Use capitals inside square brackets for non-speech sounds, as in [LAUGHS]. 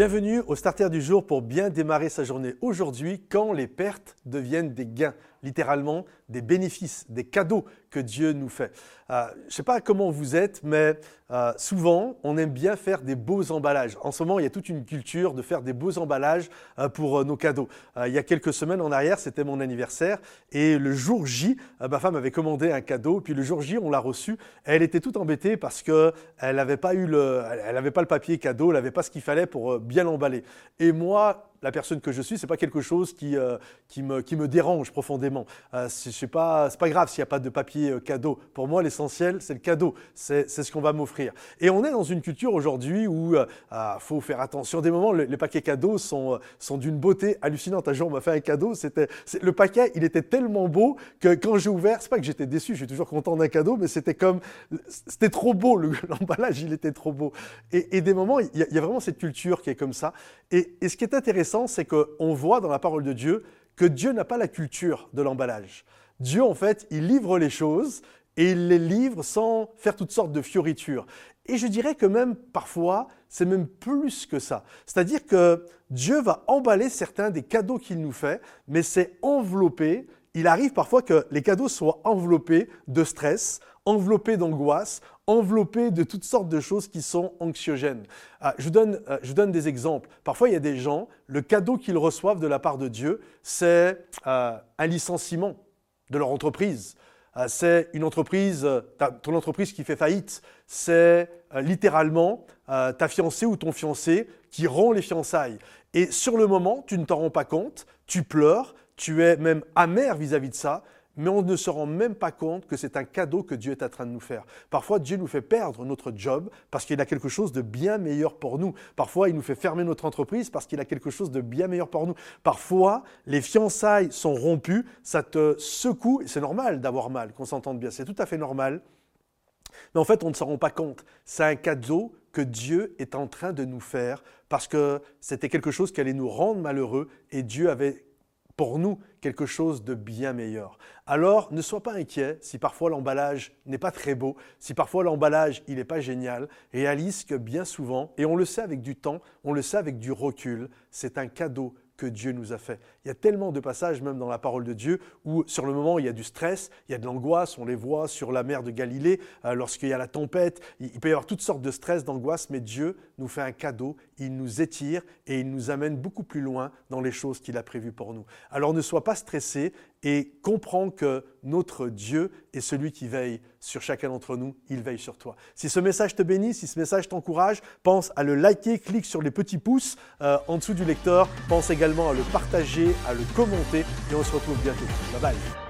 Bienvenue au Starter du jour pour bien démarrer sa journée aujourd'hui quand les pertes deviennent des gains littéralement des bénéfices, des cadeaux que Dieu nous fait. Euh, je ne sais pas comment vous êtes, mais euh, souvent, on aime bien faire des beaux emballages. En ce moment, il y a toute une culture de faire des beaux emballages euh, pour nos cadeaux. il y a quelques semaines en arrière, c'était mon anniversaire, et le jour J, ma femme avait commandé un cadeau, puis le jour J, on l'a reçu. Elle était toute embêtée parce qu'elle n'avait pas eu le, elle pas le papier cadeau, elle n'avait pas ce qu'il fallait pour bien l'emballer. Et moi, la personne que je suis, c'est pas quelque chose qui, euh, qui, me, qui me dérange profondément. Euh, c'est pas, pas grave s'il n'y a pas de papier euh, cadeau. Pour moi, l'essentiel, c'est le cadeau. C'est ce qu'on va m'offrir. Et on est dans une culture aujourd'hui où il ah, faut faire attention. Des moments, les paquets cadeaux sont, sont d'une beauté hallucinante. Un jour, on m'a fait un cadeau. C'était le paquet, il était tellement beau que quand j'ai ouvert, c'est pas que j'étais déçu. Je suis toujours content d'un cadeau, mais c'était comme c'était trop beau. [LAUGHS] L'emballage, il était trop beau. Et, des moments, il y, y, a vraiment cette culture qui est comme ça. Et, et ce qui est intéressant c'est qu'on voit dans la parole de Dieu que Dieu n'a pas la culture de l'emballage. Dieu, en fait, il livre les choses et il les livre sans faire toutes sortes de fioritures. Et je dirais que même parfois, c'est même plus que ça. C'est-à-dire que Dieu va emballer certains des cadeaux qu'il nous fait, mais c'est enveloppé. Il arrive parfois que les cadeaux soient enveloppés de stress, enveloppés d'angoisse, enveloppés de toutes sortes de choses qui sont anxiogènes. Ah, je, vous donne, euh, des exemples. Parfois, il y a des gens, le cadeau qu'ils reçoivent de la part de Dieu, c'est euh, un licenciement de leur entreprise. Euh, c'est une entreprise, ton entreprise qui fait faillite. C'est littéralement ta fiancée ou ton fiancé qui rend les fiançailles. Et sur le moment, tu ne t'en rends pas compte, tu pleures, tu es même amer vis à -vis de ça, mais on ne se rend même pas compte que c'est un cadeau que Dieu est en train de nous faire. Parfois, Dieu nous fait perdre notre job parce qu'il a quelque chose de bien meilleur pour nous. Parfois, il nous fait fermer notre entreprise parce qu'il a quelque chose de bien meilleur pour nous. Parfois, les fiançailles sont rompues, ça te secoue, c'est normal d'avoir mal, qu'on s'entende bien, c'est tout à fait normal. Mais en fait, on ne s'en rend pas compte. C'est un cadeau que Dieu est en train de nous faire parce que c'était quelque chose qui allait nous rendre malheureux et Dieu avait pour nous quelque chose de bien meilleur. Alors ne sois pas inquiet si parfois l'emballage n'est pas très beau, si parfois l'emballage il n'est pas génial. Réalise que bien souvent, et on le sait avec du temps, on le sait avec du recul, c'est un cadeau que Dieu nous a fait. Il y a tellement de passages, même dans la parole de Dieu, où sur le moment il y a du stress, il y a de l'angoisse, on les voit sur la mer de Galilée, euh, lorsqu'il y a la tempête, il, peut y avoir toutes sortes de stress, d'angoisse, mais Dieu nous fait un cadeau, il nous étire et il nous amène beaucoup plus loin dans les choses qu'il a prévues pour nous. Alors ne sois pas stressé et comprends que notre Dieu est celui qui veille sur chacun d'entre nous, il veille sur toi. Si ce message te bénit, si ce message t'encourage, pense à le liker, clique sur les petits pouces euh, en dessous du lecteur, pense également à le partager, à le commenter et on se retrouve bientôt. Bye bye